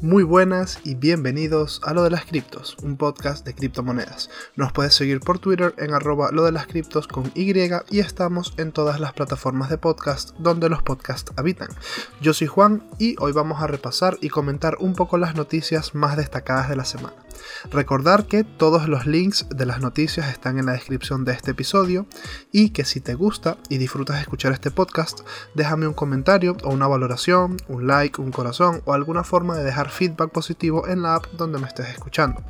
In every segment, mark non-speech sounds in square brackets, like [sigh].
Muy buenas y bienvenidos a Lo de las Criptos, un podcast de criptomonedas. Nos puedes seguir por Twitter en arroba lo de las criptos con Y y estamos en todas las plataformas de podcast donde los podcasts habitan. Yo soy Juan y hoy vamos a repasar y comentar un poco las noticias más destacadas de la semana. Recordar que todos los links de las noticias están en la descripción de este episodio y que si te gusta y disfrutas escuchar este podcast, déjame un comentario o una valoración, un like, un corazón o alguna forma de dejar feedback positivo en la app donde me estés escuchando.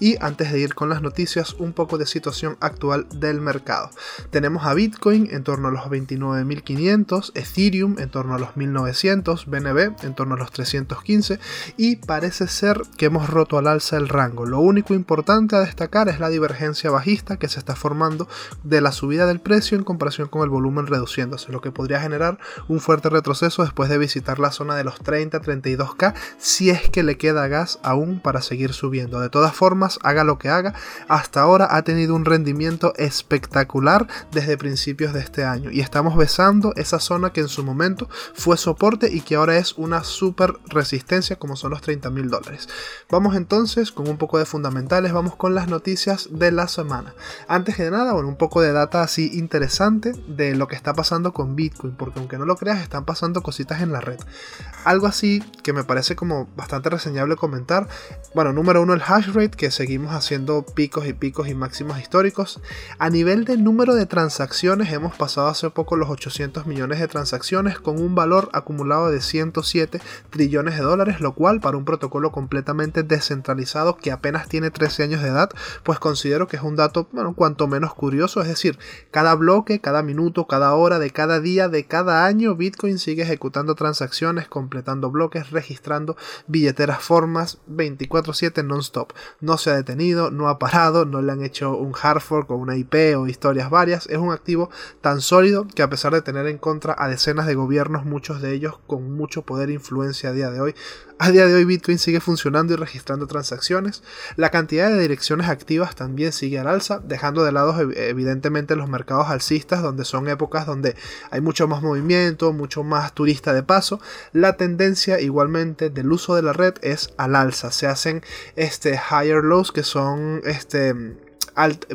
Y antes de ir con las noticias, un poco de situación actual del mercado. Tenemos a Bitcoin en torno a los 29.500, Ethereum en torno a los 1.900, BNB en torno a los 315 y parece ser que hemos roto al alza el rango lo único importante a destacar es la divergencia bajista que se está formando de la subida del precio en comparación con el volumen reduciéndose, lo que podría generar un fuerte retroceso después de visitar la zona de los 30-32k si es que le queda gas aún para seguir subiendo. De todas formas, haga lo que haga, hasta ahora ha tenido un rendimiento espectacular desde principios de este año y estamos besando esa zona que en su momento fue soporte y que ahora es una super resistencia como son los 30 mil dólares. Vamos entonces con un poco de fundamentales, vamos con las noticias de la semana. Antes que nada, bueno, un poco de data así interesante de lo que está pasando con Bitcoin, porque aunque no lo creas, están pasando cositas en la red. Algo así que me parece como bastante reseñable comentar. Bueno, número uno, el hash rate, que seguimos haciendo picos y picos y máximos históricos. A nivel de número de transacciones, hemos pasado hace poco los 800 millones de transacciones con un valor acumulado de 107 trillones de dólares, lo cual para un protocolo completamente descentralizado que apenas tiene 13 años de edad, pues considero que es un dato, bueno, cuanto menos curioso, es decir, cada bloque, cada minuto, cada hora, de cada día, de cada año, Bitcoin sigue ejecutando transacciones, completando bloques, registrando billeteras formas 24/7 non-stop. No se ha detenido, no ha parado, no le han hecho un hard fork o una IP o historias varias, es un activo tan sólido que a pesar de tener en contra a decenas de gobiernos, muchos de ellos con mucho poder e influencia a día de hoy, a día de hoy Bitcoin sigue funcionando y registrando transacciones. La cantidad de direcciones activas también sigue al alza, dejando de lado evidentemente los mercados alcistas, donde son épocas donde hay mucho más movimiento, mucho más turista de paso. La tendencia igualmente del uso de la red es al alza. Se hacen este higher lows que son este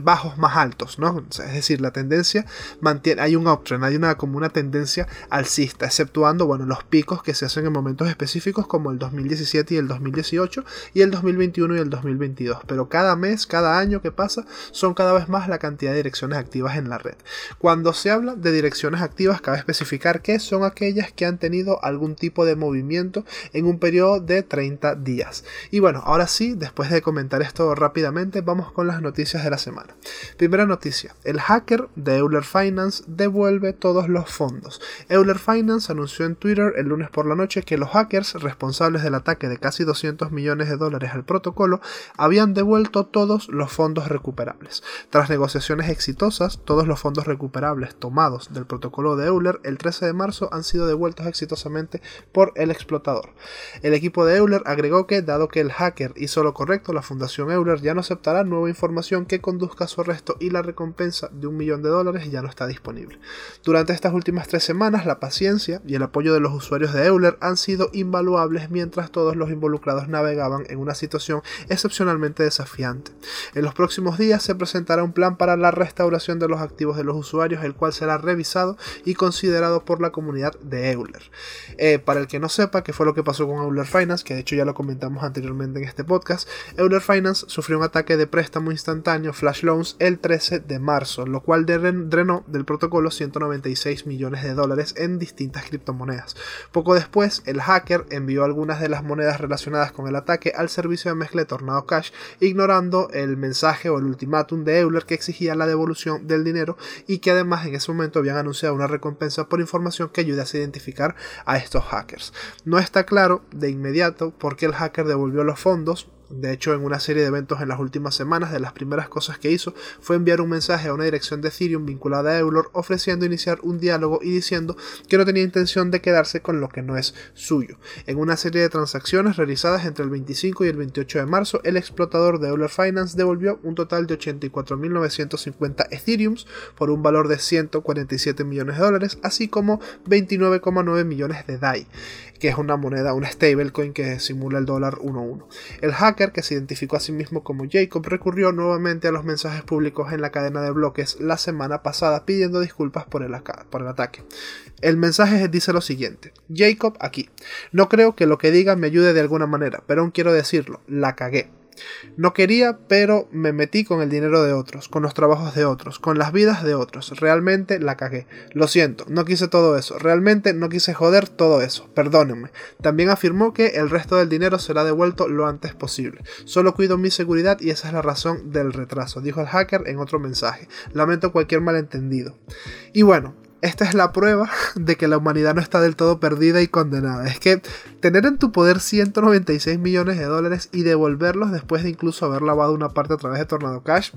bajos más altos, ¿no? es decir, la tendencia mantiene, hay un uptrend, hay una como una tendencia alcista, exceptuando, bueno, los picos que se hacen en momentos específicos como el 2017 y el 2018 y el 2021 y el 2022, pero cada mes, cada año que pasa, son cada vez más la cantidad de direcciones activas en la red. Cuando se habla de direcciones activas, cabe especificar que son aquellas que han tenido algún tipo de movimiento en un periodo de 30 días. Y bueno, ahora sí, después de comentar esto rápidamente, vamos con las noticias de la semana. Primera noticia, el hacker de Euler Finance devuelve todos los fondos. Euler Finance anunció en Twitter el lunes por la noche que los hackers responsables del ataque de casi 200 millones de dólares al protocolo habían devuelto todos los fondos recuperables. Tras negociaciones exitosas, todos los fondos recuperables tomados del protocolo de Euler el 13 de marzo han sido devueltos exitosamente por el explotador. El equipo de Euler agregó que, dado que el hacker hizo lo correcto, la Fundación Euler ya no aceptará nueva información que conduzca a su arresto y la recompensa de un millón de dólares ya no está disponible. Durante estas últimas tres semanas, la paciencia y el apoyo de los usuarios de Euler han sido invaluables mientras todos los involucrados navegaban en una situación excepcionalmente desafiante. En los próximos días se presentará un plan para la restauración de los activos de los usuarios, el cual será revisado y considerado por la comunidad de Euler. Eh, para el que no sepa qué fue lo que pasó con Euler Finance, que de hecho ya lo comentamos anteriormente en este podcast, Euler Finance sufrió un ataque de préstamo instantáneo Flash Loans el 13 de marzo, lo cual drenó del protocolo 196 millones de dólares en distintas criptomonedas. Poco después, el hacker envió algunas de las monedas relacionadas con el ataque al servicio de mezcla Tornado Cash, ignorando el mensaje o el ultimátum de Euler que exigía la devolución del dinero y que además en ese momento habían anunciado una recompensa por información que ayude a identificar a estos hackers. No está claro de inmediato por qué el hacker devolvió los fondos De hecho, en una serie de eventos en las últimas semanas, de las primeras cosas que hizo fue enviar un mensaje a una dirección de Ethereum vinculada a Eulor ofreciendo iniciar un diálogo y diciendo que no tenía intención de quedarse con lo que no es suyo. En una serie de transacciones realizadas entre el 25 y el 28 de marzo, el explotador de Euler Finance devolvió un total de 84.950 Ethereums por un valor de 147 millones de dólares, así como 29,9 millones de DAI, que es una moneda, una stablecoin que simula el dólar 1-1. El que se identificó a sí mismo como Jacob, recurrió nuevamente a los mensajes públicos en la cadena de bloques la semana pasada pidiendo disculpas por el, por el ataque. El mensaje dice lo siguiente: Jacob aquí. No creo que lo que diga me ayude de alguna manera, pero aún quiero decirlo, la cagué. No quería, pero me metí con el dinero de otros, con los trabajos de otros, con las vidas de otros. Realmente la cagué. Lo siento, no quise todo eso. Realmente no quise joder todo eso. Perdónenme. También afirmó que el resto del dinero será devuelto lo antes posible. Solo cuido mi seguridad y esa es la razón del retraso, dijo el hacker en otro mensaje. Lamento cualquier malentendido. Y bueno, esta es la prueba [laughs] de que la humanidad no está del todo perdida y condenada. Es que tener en tu poder 196 millones de dólares y devolverlos después de incluso haber lavado una parte a través de Tornado Cash,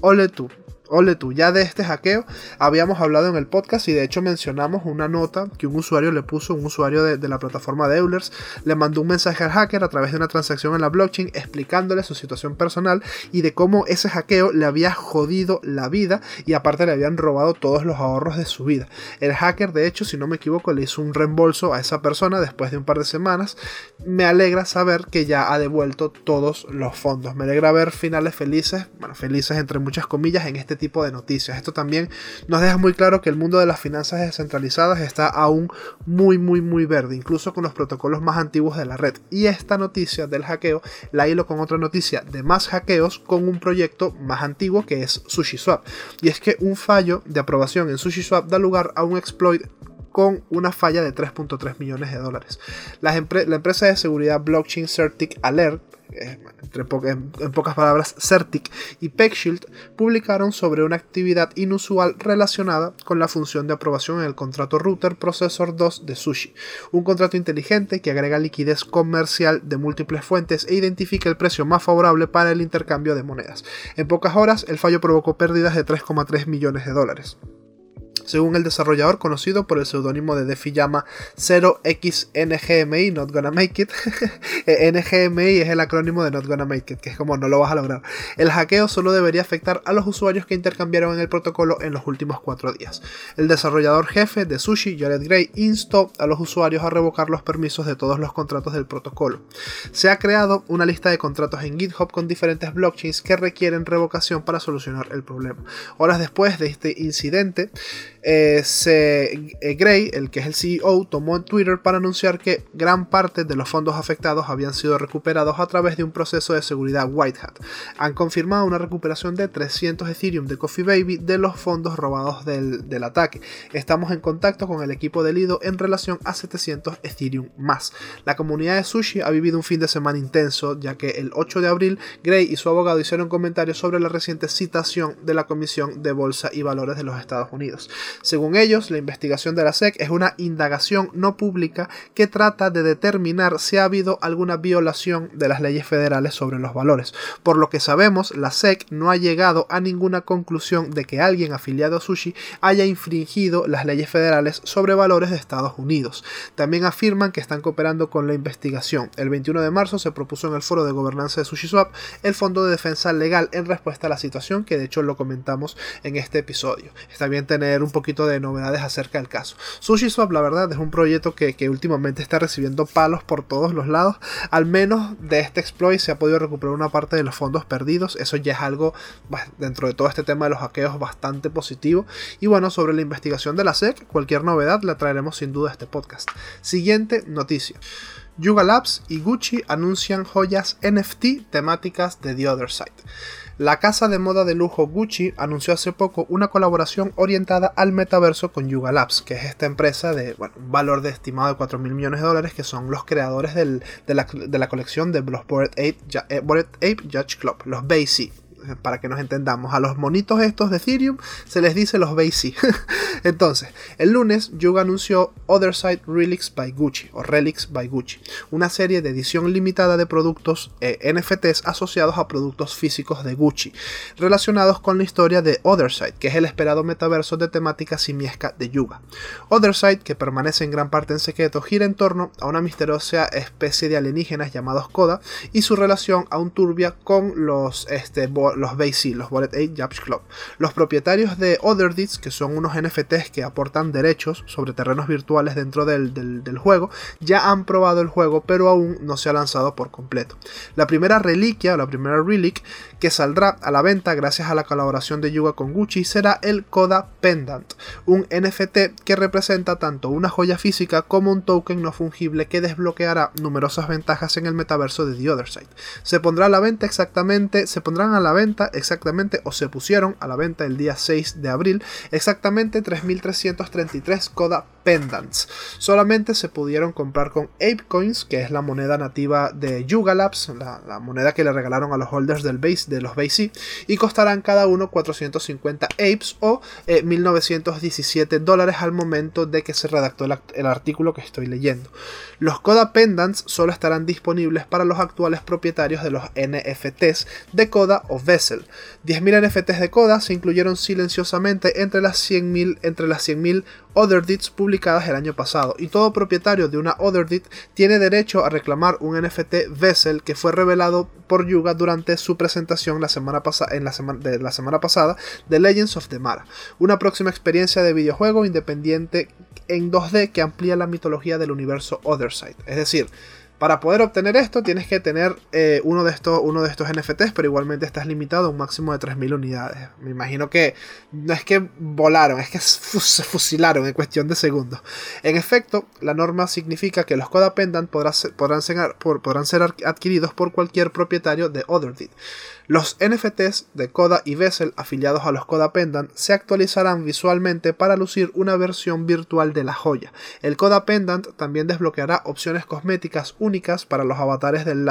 ole tú. Ole tú, ya de este hackeo habíamos hablado en el podcast y de hecho mencionamos una nota que un usuario le puso, un usuario de, la plataforma de Eulers, le mandó un mensaje al hacker a través de una transacción en la blockchain explicándole su situación personal y de cómo ese hackeo le había jodido la vida y aparte le habían robado todos los ahorros de su vida. El hacker, de hecho, si no me equivoco, le hizo un reembolso a esa persona después de un par de semanas. Me alegra saber que ya ha devuelto todos los fondos. Me alegra ver finales felices, bueno, felices entre muchas comillas en este tipo de noticias. Esto también nos deja muy claro que el mundo de las finanzas descentralizadas está aún muy muy muy verde, incluso con los protocolos más antiguos de la red. Y esta noticia del hackeo la hilo con otra noticia de más hackeos con un proyecto más antiguo que es SushiSwap. Y es que un fallo de aprobación en SushiSwap da lugar a un exploit con una falla de 3.3 millones de dólares. la empresa de seguridad blockchain Certic Alert entre en, pocas palabras, Certic y PeckShield publicaron sobre una actividad inusual relacionada con la función de aprobación en el contrato Router Processor 2 de Sushi, un contrato inteligente que agrega liquidez comercial de múltiples fuentes e identifica el precio más favorable para el intercambio de monedas. En pocas horas, el fallo provocó pérdidas de 3,3 millones de dólares según el desarrollador conocido por el seudónimo de Defi llama 0xNGMI, Not Gonna Make It. [laughs] Eh, NGMI es el acrónimo de Not Gonna Make It, que es como no lo vas a lograr. El hackeo solo debería afectar a los usuarios que intercambiaron en el protocolo en los últimos cuatro días. El desarrollador jefe de Sushi, Jared Gray, instó a los usuarios a revocar los permisos de todos los contratos del protocolo. Se ha creado una lista de contratos en GitHub con diferentes blockchains que requieren revocación para solucionar el problema. Horas después de este incidente, eh, eh, Gray, el que es el CEO, tomó en Twitter para anunciar que gran parte de los fondos afectados habían sido recuperados a través de un proceso de seguridad White Hat. Han confirmado una recuperación de 300 Ethereum de Coffee Baby de los fondos robados del, del ataque. Estamos en contacto con el equipo de Lido en relación a 700 Ethereum más. La comunidad de Sushi ha vivido un fin de semana intenso, ya que el 8 de abril Gray y su abogado hicieron comentarios sobre la reciente citación de la Comisión de Bolsa y Valores de los Estados Unidos. Según ellos, la investigación de la SEC es una indagación no pública que trata de determinar si ha habido alguna violación de las leyes federales sobre los valores. Por lo que sabemos, la SEC no ha llegado a ninguna conclusión de que alguien afiliado a Sushi haya infringido las leyes federales sobre valores de Estados Unidos. También afirman que están cooperando con la investigación. El 21 de marzo se propuso en el foro de gobernanza de SushiSwap el Fondo de Defensa Legal en respuesta a la situación, que de hecho lo comentamos en este episodio. Está bien tener un poquito de novedades acerca del caso. SushiSwap, la verdad, es un proyecto que, últimamente está recibiendo palos por todos los lados. Al menos de este exploit se ha podido recuperar una parte de los fondos perdidos. Eso ya es algo, dentro de todo este tema de los hackeos, bastante positivo. Y bueno, sobre la investigación de la SEC, cualquier novedad la traeremos sin duda a este podcast. Siguiente noticia. Yuga Labs y Gucci anuncian joyas NFT temáticas de The Other Side. La casa de moda de lujo Gucci anunció hace poco una colaboración orientada al metaverso con Yuga Labs, que es esta empresa de un valor de estimado de 4 mil millones de dólares, que son los creadores de, la, colección de los Bored Ape, eh, Ape Judge Club, los BAC para que nos entendamos. A los monitos estos de Ethereum se les dice los BASI. [laughs] Entonces, el lunes Yuga anunció Other Side Relics by Gucci o Relics by Gucci, una serie de edición limitada de productos eh, NFTs asociados a productos físicos de Gucci, relacionados con la historia de Other Side, que es el esperado metaverso de temática simiesca de Yuga. Other Side, que permanece en gran parte en secreto, gira en torno a una misteriosa especie de alienígenas llamados Koda y su relación aún turbia con los, este, los BAC, los Bullet 8 Jabs Club. Los propietarios de Other Deeds, que son unos NFTs que aportan derechos sobre terrenos virtuales dentro del, del juego, ya han probado el juego, pero aún no se ha lanzado por completo. La primera reliquia, o la primera relic, que saldrá a la venta gracias a la colaboración de Yuga con Gucci será el Koda Pendant, un NFT que representa tanto una joya física como un token no fungible que desbloqueará numerosas ventajas en el metaverso de The Other Side. Se pondrá a la venta exactamente, se pondrán a la venta exactamente o se pusieron a la venta el día 6 de abril exactamente 3333 Koda Pendants. Solamente se pudieron comprar con Apecoins, que es la moneda nativa de Yuga Labs, la, moneda que le regalaron a los holders del base de los BASE y costarán cada uno 450 apes o 1917 eh, dólares al momento de que se redactó el, artículo que estoy leyendo. Los Coda Pendants solo estarán disponibles para los actuales propietarios de los NFTs de Coda o Vessel. 10.000 NFTs de Coda se incluyeron silenciosamente entre las 100.000 entre las 100.000 Other Deeds publicadas el año pasado y todo propietario de una Other Deed tiene derecho a reclamar un NFT Vessel que fue revelado por Yuga durante su presentación la semana en la la semana pasada de Legends of the Mara, una próxima experiencia de videojuego independiente en 2D que amplía la mitología del universo Otherside. Es decir, para poder obtener esto tienes que tener eh, uno, de estos, uno de estos NFTs, pero igualmente estás limitado a un máximo de 3.000 unidades. Me imagino que no es que volaron, es que se fusilaron en cuestión de segundos. En efecto, la norma significa que los Coda Pendant podrán ser, podrán ser adquiridos por cualquier propietario de OtherDeed. Los NFTs de Coda y Vessel afiliados a los Coda Pendant se actualizarán visualmente para lucir una versión virtual de la joya. El Coda Pendant también desbloqueará opciones cosméticas únicas para los avatares del,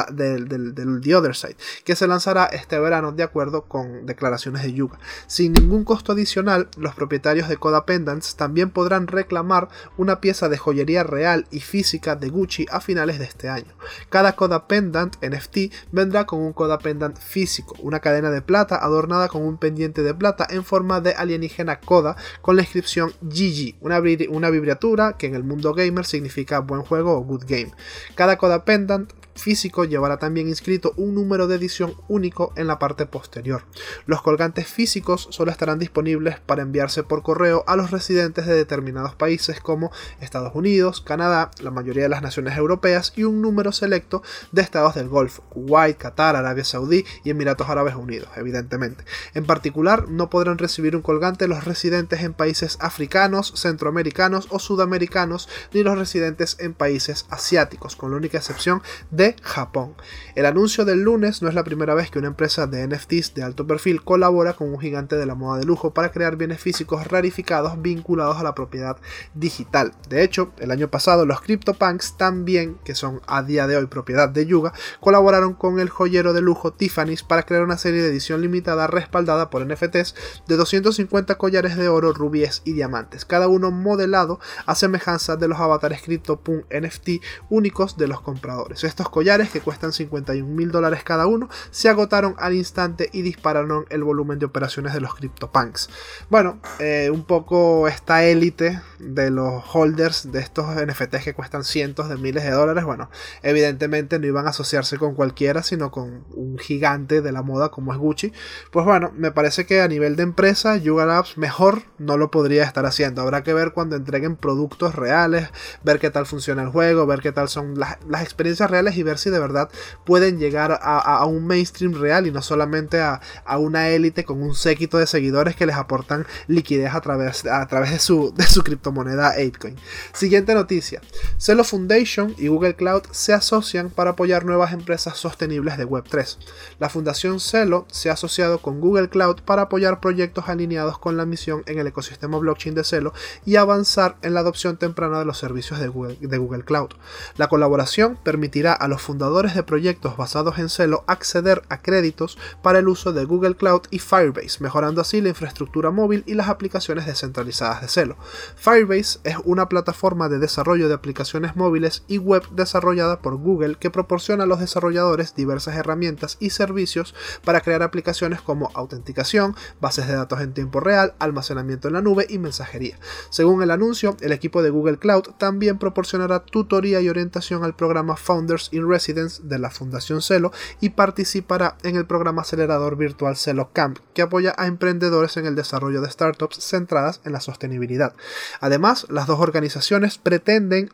The Other Side, que se lanzará este verano de acuerdo con declaraciones de Yuga. Sin ningún costo adicional, los propietarios de Coda Pendants también podrán reclamar una pieza de joyería real y física de Gucci a finales de este año. Cada Coda Pendant NFT vendrá con un Coda Pendant físico una cadena de plata adornada con un pendiente de plata en forma de alienígena coda con la inscripción GG, una, una vibratura que en el mundo gamer significa buen juego o good game. Cada coda pendant físico llevará también inscrito un número de edición único en la parte posterior. Los colgantes físicos solo estarán disponibles para enviarse por correo a los residentes de determinados países como Estados Unidos, Canadá, la mayoría de las naciones europeas y un número selecto de estados del Golfo, Kuwait, Qatar, Arabia Saudí y Emiratos Árabes Unidos, evidentemente. En particular, no podrán recibir un colgante los residentes en países africanos, centroamericanos o sudamericanos, ni los residentes en países asiáticos, con la única excepción de Japón. El anuncio del lunes no es la primera vez que una empresa de NFTs de alto perfil colabora con un gigante de la moda de lujo para crear bienes físicos rarificados vinculados a la propiedad digital. De hecho, el año pasado los CryptoPunks también, que son a día de hoy propiedad de Yuga, colaboraron con el joyero de lujo Tiffany's para crear una serie de edición limitada respaldada por NFTs de 250 collares de oro, rubíes y diamantes, cada uno modelado a semejanza de los avatares CryptoPunk NFT únicos de los compradores. Estos collares, que cuestan 51 mil dólares cada uno, se agotaron al instante y dispararon el volumen de operaciones de los CryptoPunks. Bueno, eh, un poco esta élite de los holders de estos NFTs que cuestan cientos de miles de dólares, bueno, evidentemente no iban a asociarse con cualquiera, sino con un gigante de la moda como es Gucci. Pues bueno, me parece que a nivel de empresa, Yuga Labs mejor no lo podría estar haciendo. Habrá que ver cuando entreguen productos reales, ver qué tal funciona el juego, ver qué tal son las, las experiencias reales y ver si de verdad pueden llegar a, un mainstream real y no solamente a, una élite con un séquito de seguidores que les aportan liquidez a través, a través de, su, de su criptomoneda Apecoin. Siguiente noticia. Celo Foundation y Google Cloud se asocian para apoyar nuevas empresas sostenibles de Web3. La Fundación Celo se ha asociado con Google Cloud para apoyar proyectos alineados con la misión en el ecosistema blockchain de Celo y avanzar en la adopción temprana de los servicios de Google, de Google Cloud. La colaboración permitirá a los fundadores de proyectos basados en Celo acceder a créditos para el uso de Google Cloud y Firebase, mejorando así la infraestructura móvil y las aplicaciones descentralizadas de Celo. Firebase es una plataforma de desarrollo de aplicaciones móviles y web desarrollada por Google que proporciona a los desarrolladores diversas herramientas y servicios para crear aplicaciones como autenticación, bases de datos en tiempo real, almacenamiento en la nube y mensajería. Según el anuncio, el equipo de Google Cloud también proporcionará tutoría y orientación al programa Founders Residence de la Fundación Celo y participará en el programa acelerador virtual Celo Camp, que apoya a emprendedores en el desarrollo de startups centradas en la sostenibilidad. Además, las dos organizaciones pretenden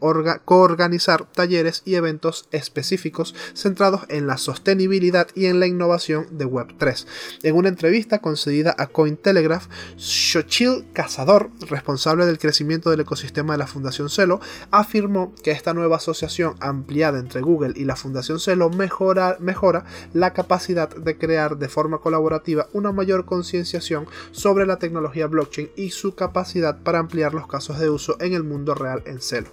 coorganizar talleres y eventos específicos centrados en la sostenibilidad y en la innovación de Web3. En una entrevista concedida a Cointelegraph, Xochitl Cazador, responsable del crecimiento del ecosistema de la Fundación Celo, afirmó que esta nueva asociación ampliada entre Google y la Fundación Celo mejora, la capacidad de crear de forma colaborativa una mayor concienciación sobre la tecnología blockchain y su capacidad para ampliar los casos de uso en el mundo real en Celo.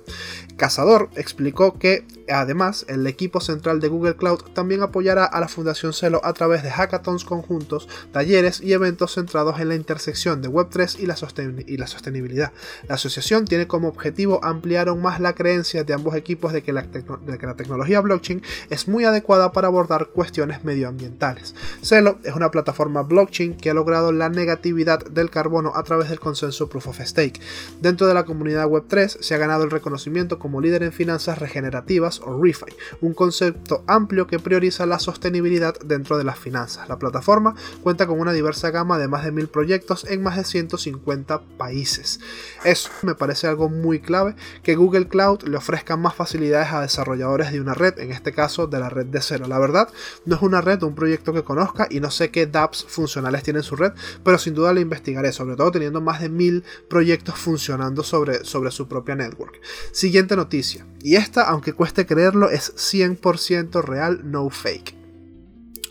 Cazador explicó que además el equipo central de Google Cloud también apoyará a la Fundación Celo a través de hackathons conjuntos, talleres y eventos centrados en la intersección de Web3 y la, sostenibilidad. La asociación tiene como objetivo ampliar aún más la creencia de ambos equipos de que, la de que la tecnología blockchain es muy adecuada para abordar cuestiones medioambientales. Celo es una plataforma blockchain que ha logrado la negatividad del carbono a través del consenso Proof of Stake. Dentro de la comunidad Web3 se ha ganado el reconocimiento como líder en finanzas regenerativas o ReFi, un concepto amplio que prioriza la sostenibilidad dentro de las finanzas. La plataforma cuenta con una diversa gama de más de mil proyectos en más de 150 países. Eso me parece algo muy clave, que Google Cloud le ofrezca más facilidades a desarrolladores de una red, en este caso de la red de cero. La verdad, no es una red un proyecto que conozca y no sé qué dApps funcionales tiene su red, pero sin duda la investigaré, sobre todo teniendo más de mil proyectos funcionando sobre, sobre su propia network. Siguiente noticia, y esta, aunque creerlo, es 100% real, no fake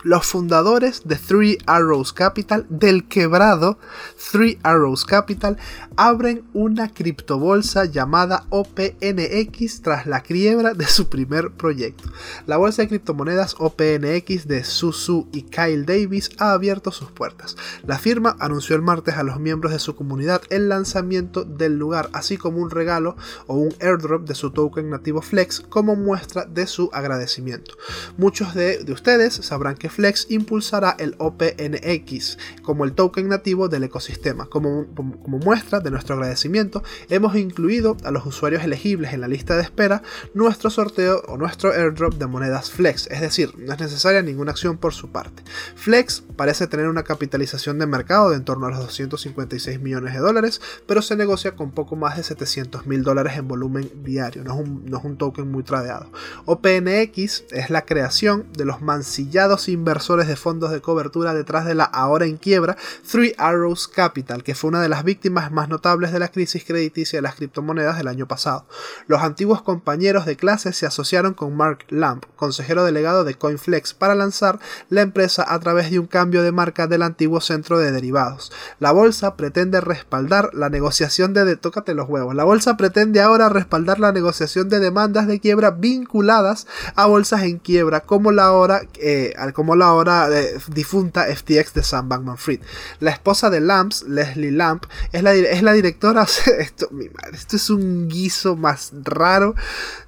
los fundadores de Three Arrows Capital, del quebrado Three Arrows Capital, abren una criptobolsa llamada OPNX tras la quiebra de su primer proyecto. La bolsa de criptomonedas OPNX de Susu y Kyle Davis ha abierto sus puertas. La firma anunció el martes a los miembros de su comunidad el lanzamiento del lugar, así como un regalo o un airdrop de su token nativo Flex como muestra de su agradecimiento. Muchos de, de ustedes sabrán que Flex impulsará el OPNX como el token nativo del ecosistema. Como, muestra de nuestro agradecimiento, hemos incluido a los usuarios elegibles en la lista de espera nuestro sorteo o nuestro airdrop de monedas Flex, es decir, no es necesaria ninguna acción por su parte. Flex parece tener una capitalización de mercado de en torno a los 256 millones de dólares, pero se negocia con poco más de 700 mil dólares en volumen diario, no es, un, no es un token muy tradeado. OPNX es la creación de los mancillados inversores de fondos de cobertura detrás de la ahora en quiebra Three Arrows Capital, que fue una de las víctimas más notables de la crisis crediticia de las criptomonedas del año pasado. Los antiguos compañeros de clase se asociaron con Mark Lamp, consejero delegado de CoinFlex, para lanzar la empresa a través de un cambio de marca del antiguo centro de derivados. La bolsa pretende respaldar la negociación de, tócate los huevos. La bolsa pretende ahora respaldar la negociación de demandas de quiebra vinculadas a bolsas en quiebra, como la hora eh, como la ahora eh, difunta FTX de Sam Bankman Fried. La esposa de Lamps, Leslie Lamp, es la, es la directora. [laughs] Esto, esto es un guiso más raro.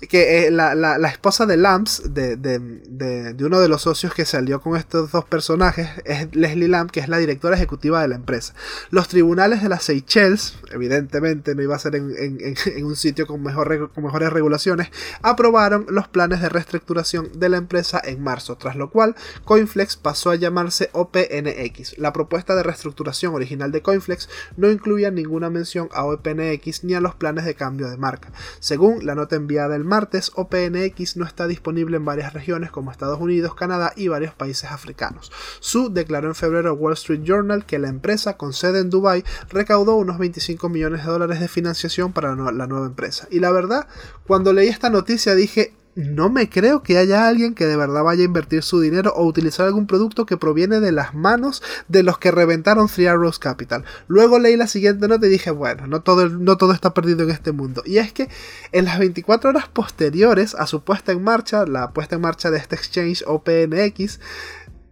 Que eh, la, esposa de Lamps, de, uno de los socios que salió con estos dos personajes, es Leslie Lamp, que es la directora ejecutiva de la empresa. Los tribunales de las Seychelles, evidentemente no iba a ser en, [laughs] un sitio con, mejor, con mejores regulaciones, aprobaron los planes de reestructuración de la empresa en marzo, tras lo cual Coinflex pasó a llamarse OPNX. La propuesta de reestructuración original de Coinflex no incluía ninguna mención a OPNX ni a los planes de cambio de marca. Según la nota enviada el martes, OPNX no está disponible en varias regiones como Estados Unidos, Canadá y varios países africanos. Su declaró en febrero Wall Street Journal que la empresa con sede en Dubai recaudó unos 25 millones de dólares de financiación para la nueva empresa. Y la verdad, cuando leí esta noticia dije, no me creo que haya alguien que de verdad vaya a invertir su dinero o utilizar algún producto que proviene de las manos de los que reventaron Three Arrows Capital. Luego leí la siguiente nota y dije, bueno, no todo, no todo está perdido en este mundo. Y es que en las 24 horas posteriores a su puesta en marcha, la puesta en marcha de este exchange OPNX,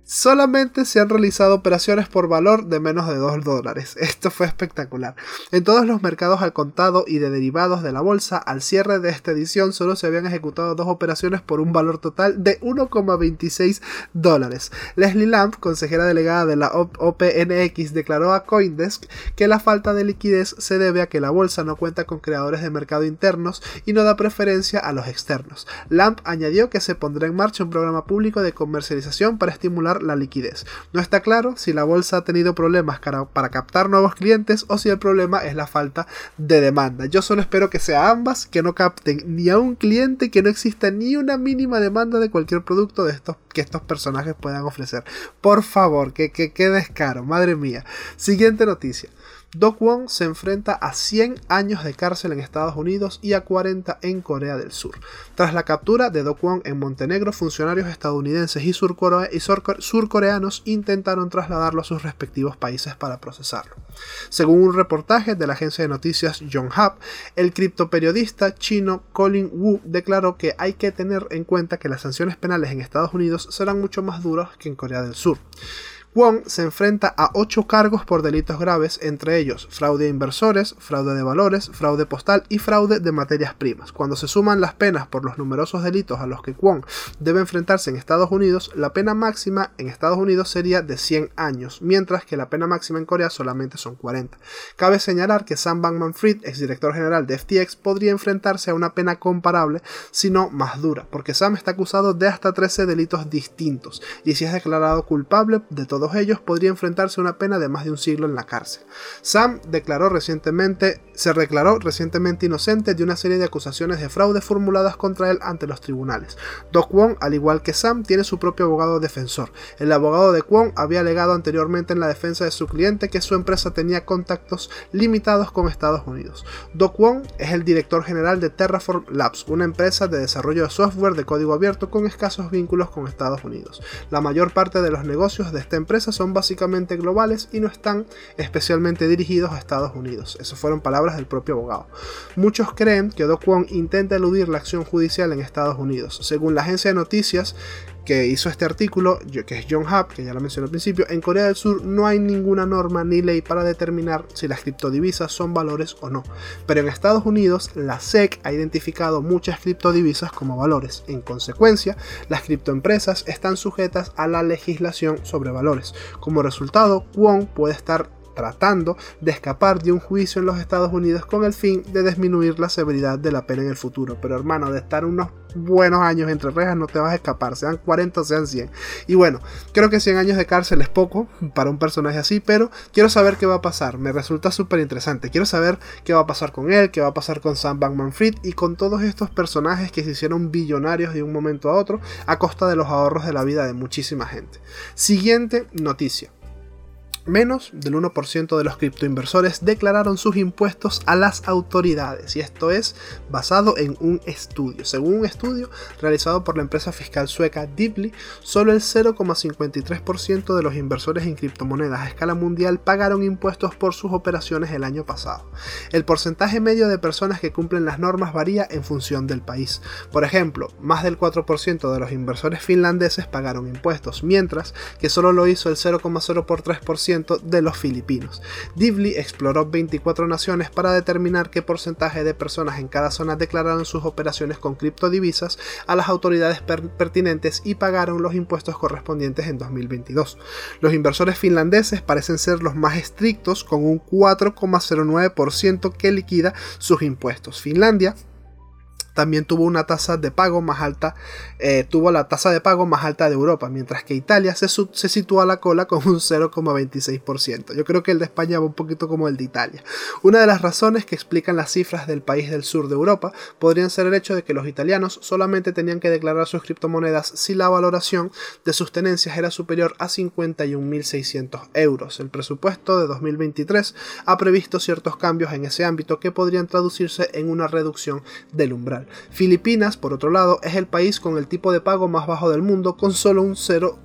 solamente se han realizado operaciones por valor de menos de 2 dólares. Esto fue espectacular. En todos los mercados al contado y de derivados de la bolsa, al cierre de esta edición solo se habían ejecutado dos operaciones por un valor total de 1,26 dólares. Leslie Lamp, consejera delegada de la OPNX, declaró a Coindesk que la falta de liquidez se debe a que la bolsa no cuenta con creadores de mercado internos y no da preferencia a los externos. Lamp añadió que se pondrá en marcha un programa público de comercialización para estimular la liquidez. No está claro si la bolsa ha tenido problemas para, captar nuevos clientes o si el problema es la falta de demanda. Yo solo espero que sea ambas, que no capten ni a un cliente, que no exista ni una mínima demanda de cualquier producto de estos que estos personajes puedan ofrecer. Por favor, que, que, que descaro, madre mía. Siguiente noticia. Do Kwon se enfrenta a 100 años de cárcel en Estados Unidos y a 40 en Corea del Sur. Tras la captura de Do Kwon en Montenegro, funcionarios estadounidenses y, surcoreanos intentaron trasladarlo a sus respectivos países para procesarlo. Según un reportaje de la agencia de noticias Yonhap, el criptoperiodista chino Colin Wu declaró que hay que tener en cuenta que las sanciones penales en Estados Unidos serán mucho más duras que en Corea del Sur. Wong se enfrenta a ocho cargos por delitos graves, entre ellos fraude a inversores, fraude de valores, fraude postal y fraude de materias primas. Cuando se suman las penas por los numerosos delitos a los que Kwon debe enfrentarse en Estados Unidos, la pena máxima en Estados Unidos sería de 100 años, mientras que la pena máxima en Corea solamente son 40. Cabe señalar que Sam Bankman-Fried, exdirector general de FTX, podría enfrentarse a una pena comparable, si no más dura, porque Sam está acusado de hasta 13 delitos distintos, y si es declarado culpable de todo todos ellos podría enfrentarse a una pena de más de un siglo en la cárcel. Sam declaró recientemente, se declaró recientemente inocente de una serie de acusaciones de fraude formuladas contra él ante los tribunales. Do Kwon, al igual que Sam, tiene su propio abogado defensor. El abogado de Kwon había alegado anteriormente en la defensa de su cliente que su empresa tenía contactos limitados con Estados Unidos. Do Kwon es el director general de Terraform Labs, una empresa de desarrollo de software de código abierto con escasos vínculos con Estados Unidos. La mayor parte de los negocios de esta empresa son básicamente globales y no están especialmente dirigidos a Estados Unidos. Esas fueron palabras del propio abogado. Muchos creen que Do Kwon intenta eludir la acción judicial en Estados Unidos. Según la agencia de noticias que hizo este artículo, que es John Hub, que ya lo mencioné al principio, en Corea del Sur no hay ninguna norma ni ley para determinar si las criptodivisas son valores o no. Pero en Estados Unidos, la SEC ha identificado muchas criptodivisas como valores. En consecuencia, las criptoempresas están sujetas a la legislación sobre valores. Como resultado, Kwon puede estar tratando de escapar de un juicio en los Estados Unidos con el fin de disminuir la severidad de la pena en el futuro. Pero hermano, de estar unos buenos años entre rejas no te vas a escapar, sean 40 o sean 100. Y bueno, creo que 100 años de cárcel es poco para un personaje así, pero quiero saber qué va a pasar. Me resulta súper interesante. Quiero saber qué va a pasar con él, qué va a pasar con Sam Bankman Fried y con todos estos personajes que se hicieron billonarios de un momento a otro a costa de los ahorros de la vida de muchísima gente. Siguiente noticia. Menos del 1% de los criptoinversores declararon sus impuestos a las autoridades y esto es basado en un estudio. Según un estudio realizado por la empresa fiscal sueca Deeply, solo el 0,53% de los inversores en criptomonedas a escala mundial pagaron impuestos por sus operaciones el año pasado. El porcentaje medio de personas que cumplen las normas varía en función del país. Por ejemplo, más del 4% de los inversores finlandeses pagaron impuestos, mientras que solo lo hizo el 0,03% de los filipinos. Divly exploró 24 naciones para determinar qué porcentaje de personas en cada zona declararon sus operaciones con criptodivisas a las autoridades pertinentes y pagaron los impuestos correspondientes en 2022. Los inversores finlandeses parecen ser los más estrictos con un 4,09% que liquida sus impuestos. Finlandia también tuvo una tasa de pago más alta, eh, tuvo la tasa de pago más alta de Europa, mientras que Italia se, se sitúa a la cola con un 0,26%. Yo creo que el de España va un poquito como el de Italia. Una de las razones que explican las cifras del país del sur de Europa podrían ser el hecho de que los italianos solamente tenían que declarar sus criptomonedas si la valoración de sus tenencias era superior a 51.600 euros. El presupuesto de 2023 ha previsto ciertos cambios en ese ámbito que podrían traducirse en una reducción del umbral. Filipinas, por otro lado, es el país con el tipo de pago más bajo del mundo, con solo un 0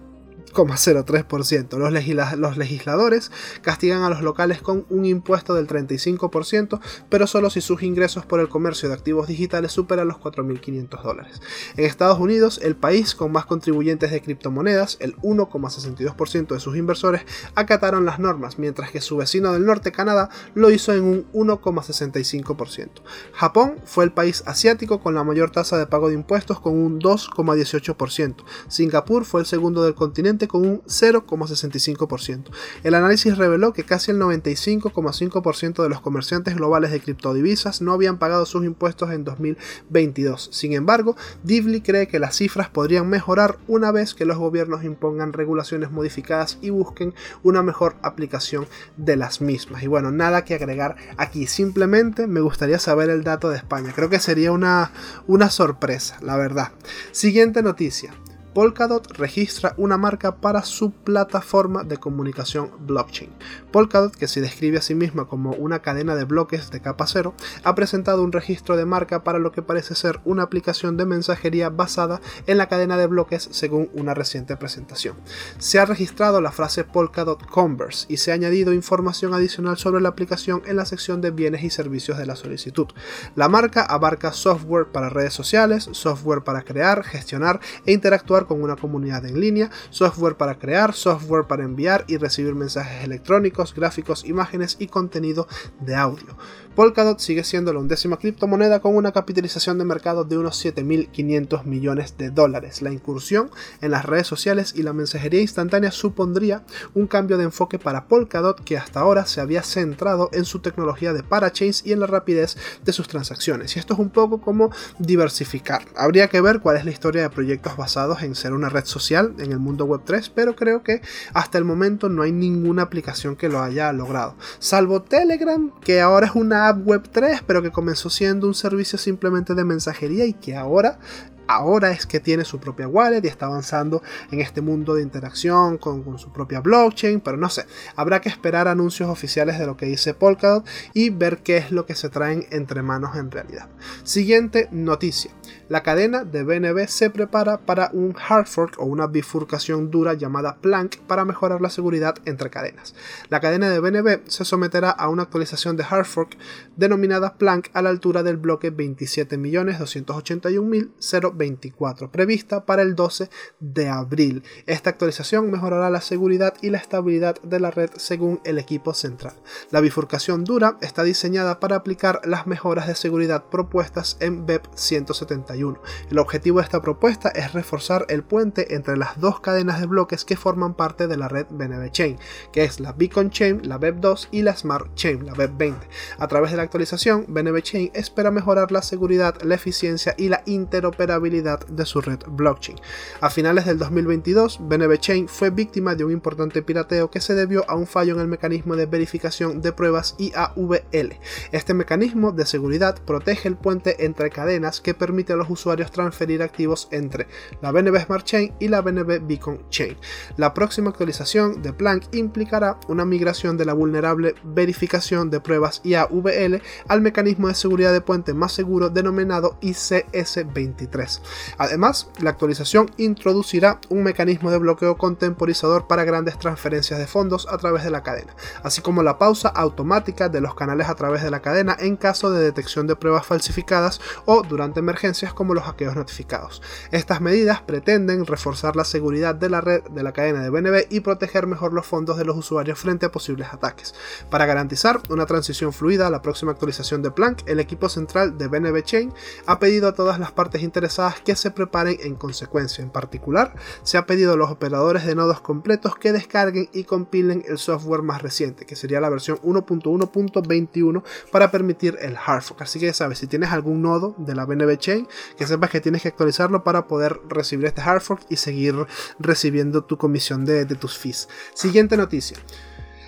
0,03%. Los, legisladores castigan a los locales con un impuesto del 35%, pero solo si sus ingresos por el comercio de activos digitales superan los 4.500 dólares. En Estados Unidos, el país con más contribuyentes de criptomonedas, el 1,62% de sus inversores, acataron las normas, mientras que su vecino del norte, Canadá, lo hizo en un 1,65%. Japón fue el país asiático con la mayor tasa de pago de impuestos con un 2,18%. Singapur fue el segundo del continente con un 0,65%. El análisis reveló que casi el 95,5% de los comerciantes globales de criptodivisas no habían pagado sus impuestos en 2022. Sin embargo, Divly cree que las cifras podrían mejorar una vez que los gobiernos impongan regulaciones modificadas y busquen una mejor aplicación de las mismas. Y bueno, nada que agregar aquí, simplemente me gustaría saber el dato de España. Creo que sería una, una sorpresa, la verdad. Siguiente noticia. Polkadot registra una marca para su plataforma de comunicación blockchain. Polkadot, que se describe a sí misma como una cadena de bloques de capa cero, ha presentado un registro de marca para lo que parece ser una aplicación de mensajería basada en la cadena de bloques según una reciente presentación. Se ha registrado la frase Polkadot Converse y se ha añadido información adicional sobre la aplicación en la sección de bienes y servicios de la solicitud. La marca abarca software para redes sociales, software para crear, gestionar e interactuar con una comunidad en línea, software para crear, software para enviar y recibir mensajes electrónicos, gráficos, imágenes y contenido de audio. Polkadot sigue siendo la undécima criptomoneda con una capitalización de mercado de unos 7.500 millones de dólares. La incursión en las redes sociales y la mensajería instantánea supondría un cambio de enfoque para Polkadot que hasta ahora se había centrado en su tecnología de parachains y en la rapidez de sus transacciones. Y esto es un poco como diversificar. Habría que ver cuál es la historia de proyectos basados en ser una red social en el mundo web 3, pero creo que hasta el momento no hay ninguna aplicación que lo haya logrado. Salvo Telegram, que ahora es una Web 3, pero que comenzó siendo un servicio simplemente de mensajería y que ahora ahora es que tiene su propia wallet y está avanzando en este mundo de interacción con, su propia blockchain, pero no sé, habrá que esperar anuncios oficiales de lo que dice Polkadot y ver qué es lo que se traen entre manos en realidad. Siguiente noticia. La cadena de BNB se prepara para un hard fork o una bifurcación dura llamada Plank para mejorar la seguridad entre cadenas. La cadena de BNB se someterá a una actualización de hard fork denominada Plank a la altura del bloque 27.281.0 24, prevista para el 12 de abril. Esta actualización mejorará la seguridad y la estabilidad de la red según el equipo central. La bifurcación dura está diseñada para aplicar las mejoras de seguridad propuestas en BEP 171. El objetivo de esta propuesta es reforzar el puente entre las dos cadenas de bloques que forman parte de la red BNB Chain, que es la Beacon Chain, la BEP 2 y la Smart Chain, la BEP 20. A través de la actualización, BNB Chain espera mejorar la seguridad, la eficiencia y la interoperabilidad de su red blockchain. A finales del 2022, BNB Chain fue víctima de un importante pirateo que se debió a un fallo en el mecanismo de verificación de pruebas IAVL. Este mecanismo de seguridad protege el puente entre cadenas que permite a los usuarios transferir activos entre la BNB Smart Chain y la BNB Beacon Chain. La próxima actualización de Plank implicará una migración de la vulnerable verificación de pruebas IAVL al mecanismo de seguridad de puente más seguro denominado ICS23. Además, la actualización introducirá un mecanismo de bloqueo contemporizador para grandes transferencias de fondos a través de la cadena, así como la pausa automática de los canales a través de la cadena en caso de detección de pruebas falsificadas o durante emergencias como los hackeos notificados. Estas medidas pretenden reforzar la seguridad de la red de la cadena de BNB y proteger mejor los fondos de los usuarios frente a posibles ataques. Para garantizar una transición fluida a la próxima actualización de Planck, el equipo central de BNB Chain ha pedido a todas las partes interesadas que se preparen en consecuencia. En particular, se ha pedido a los operadores de nodos completos que descarguen y compilen el software más reciente, que sería la versión 1.1.21 para permitir el hard fork. Así que ya sabes, si tienes algún nodo de la BNB Chain, que sepas que tienes que actualizarlo para poder recibir este hard fork y seguir recibiendo tu comisión de, de tus fees. Siguiente noticia.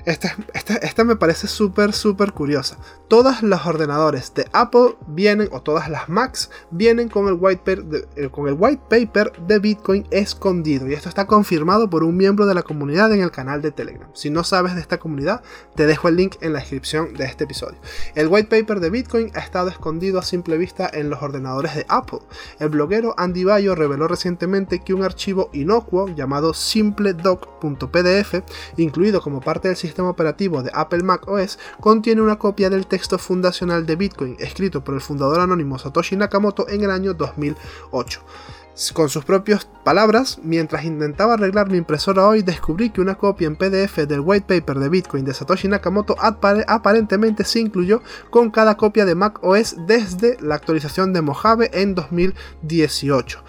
Esta, me parece súper, súper curiosa. Todos los ordenadores de Apple vienen, o todas las Macs, vienen con el white paper de, eh, con el white paper de Bitcoin escondido. Y esto está confirmado por un miembro de la comunidad en el canal de Telegram. Si no sabes de esta comunidad, te dejo el link en la descripción de este episodio. El white paper de Bitcoin ha estado escondido a simple vista en los ordenadores de Apple. El bloguero Andy Bayo reveló recientemente que un archivo inocuo llamado simpledoc.pdf, incluido como parte del sistema operativo de Apple Mac OS, contiene una copia del texto fundacional de Bitcoin escrito por el fundador anónimo Satoshi Nakamoto en el año 2008. Con sus propias palabras, mientras intentaba arreglar mi impresora hoy, descubrí que una copia en PDF del white paper de Bitcoin de Satoshi Nakamoto aparentemente se incluyó con cada copia de Mac OS desde la actualización de Mojave en 2018.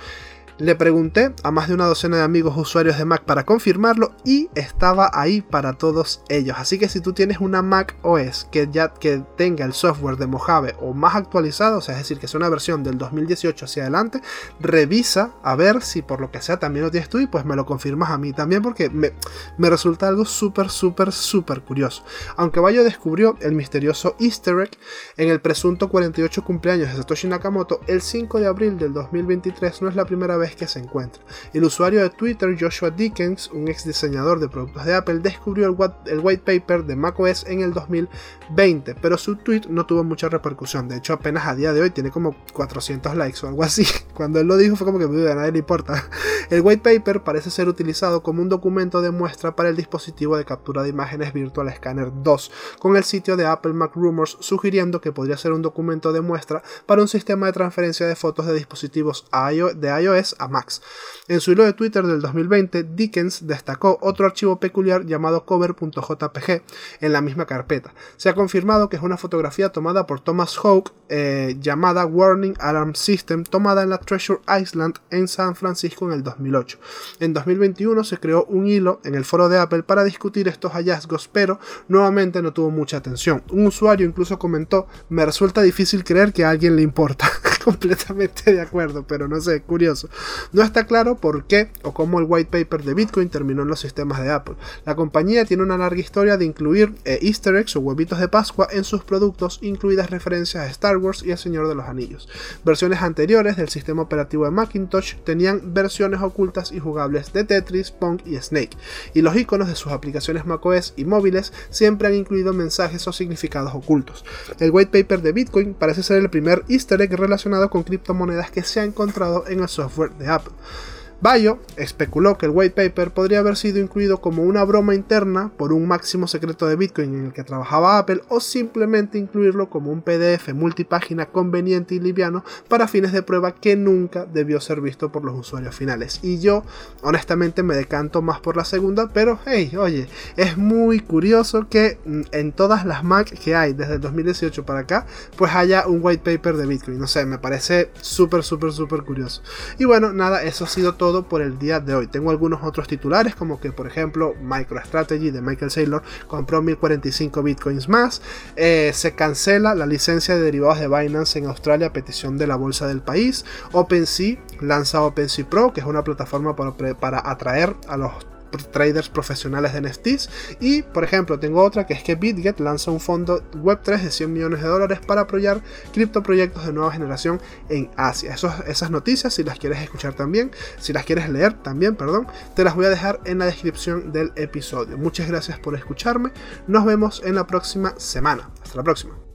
Le pregunté a más de una docena de amigos usuarios de Mac para confirmarlo y estaba ahí para todos ellos. Así que si tú tienes una Mac OS que ya que tenga el software de Mojave o más actualizado, o sea, es decir, que sea una versión del 2018 hacia adelante, revisa a ver si por lo que sea también lo tienes tú y pues me lo confirmas a mí también porque me, me resulta algo súper, súper, súper curioso. Aunque Bayo descubrió el misterioso easter egg en el presunto 48 cumpleaños de Satoshi Nakamoto el 5 de abril del 2023, no es la primera vez que se encuentra. El usuario de Twitter Joshua Dickens, un ex diseñador de productos de Apple, descubrió el, white paper de macOS en el 2020, pero su tweet no tuvo mucha repercusión. De hecho, apenas a día de hoy tiene como 400 likes o algo así. [laughs] Cuando él lo dijo fue como que a nadie le importa. [laughs] El white paper parece ser utilizado como un documento de muestra para el dispositivo de captura de imágenes Virtual Scanner 2, con el sitio de Apple Mac Rumors sugiriendo que podría ser un documento de muestra para un sistema de transferencia de fotos de dispositivos de iOS a Max. En su hilo de Twitter del 2020, Dickens destacó otro archivo peculiar llamado cover.jpg en la misma carpeta. Se ha confirmado que es una fotografía tomada por Thomas Hawke eh, llamada Warning Alarm System, tomada en la Treasure Island en San Francisco en el 2008. En 2021 se creó un hilo en el foro de Apple para discutir estos hallazgos, pero nuevamente no tuvo mucha atención. Un usuario incluso comentó, me resulta difícil creer que a alguien le importa. [laughs] Completamente de acuerdo, pero no sé, curioso. No está claro por qué o cómo el white paper de Bitcoin terminó en los sistemas de Apple. La compañía tiene una larga historia de incluir eh, easter eggs o huevitos de Pascua en sus productos, incluidas referencias a Star Wars y El Señor de los Anillos. Versiones anteriores del sistema operativo de Macintosh tenían versiones ocultas y jugables de Tetris, Pong y Snake, y los iconos de sus aplicaciones macOS y móviles siempre han incluido mensajes o significados ocultos. El white paper de Bitcoin parece ser el primer easter egg relacionado con criptomonedas que se ha encontrado en el software de Apple. Bayo especuló que el white paper podría haber sido incluido como una broma interna por un máximo secreto de Bitcoin en el que trabajaba Apple o simplemente incluirlo como un PDF multipágina conveniente y liviano para fines de prueba que nunca debió ser visto por los usuarios finales. Y yo honestamente me decanto más por la segunda, pero hey, oye, es muy curioso que mm, en todas las Mac que hay desde el 2018 para acá, pues haya un white paper de Bitcoin. No sé, me parece súper, súper, súper curioso. Y bueno, nada, eso ha sido todo por el día de hoy. Tengo algunos otros titulares, como que por ejemplo MicroStrategy de Michael Saylor compró 1045 bitcoins más. Eh, se cancela la licencia de derivados de Binance en Australia a petición de la bolsa del país. OpenSea lanza OpenSea Pro, que es una plataforma para, para atraer a los traders profesionales de NFTs. Y, por ejemplo, tengo otra que es que BitGet lanza un fondo Web3 de 100 millones de dólares para apoyar criptoproyectos de nueva generación en Asia. esas noticias, si las quieres escuchar también, si las quieres leer también, perdón, te las voy a dejar en la descripción del episodio. Muchas gracias por escucharme. Nos vemos en la próxima semana. Hasta la próxima.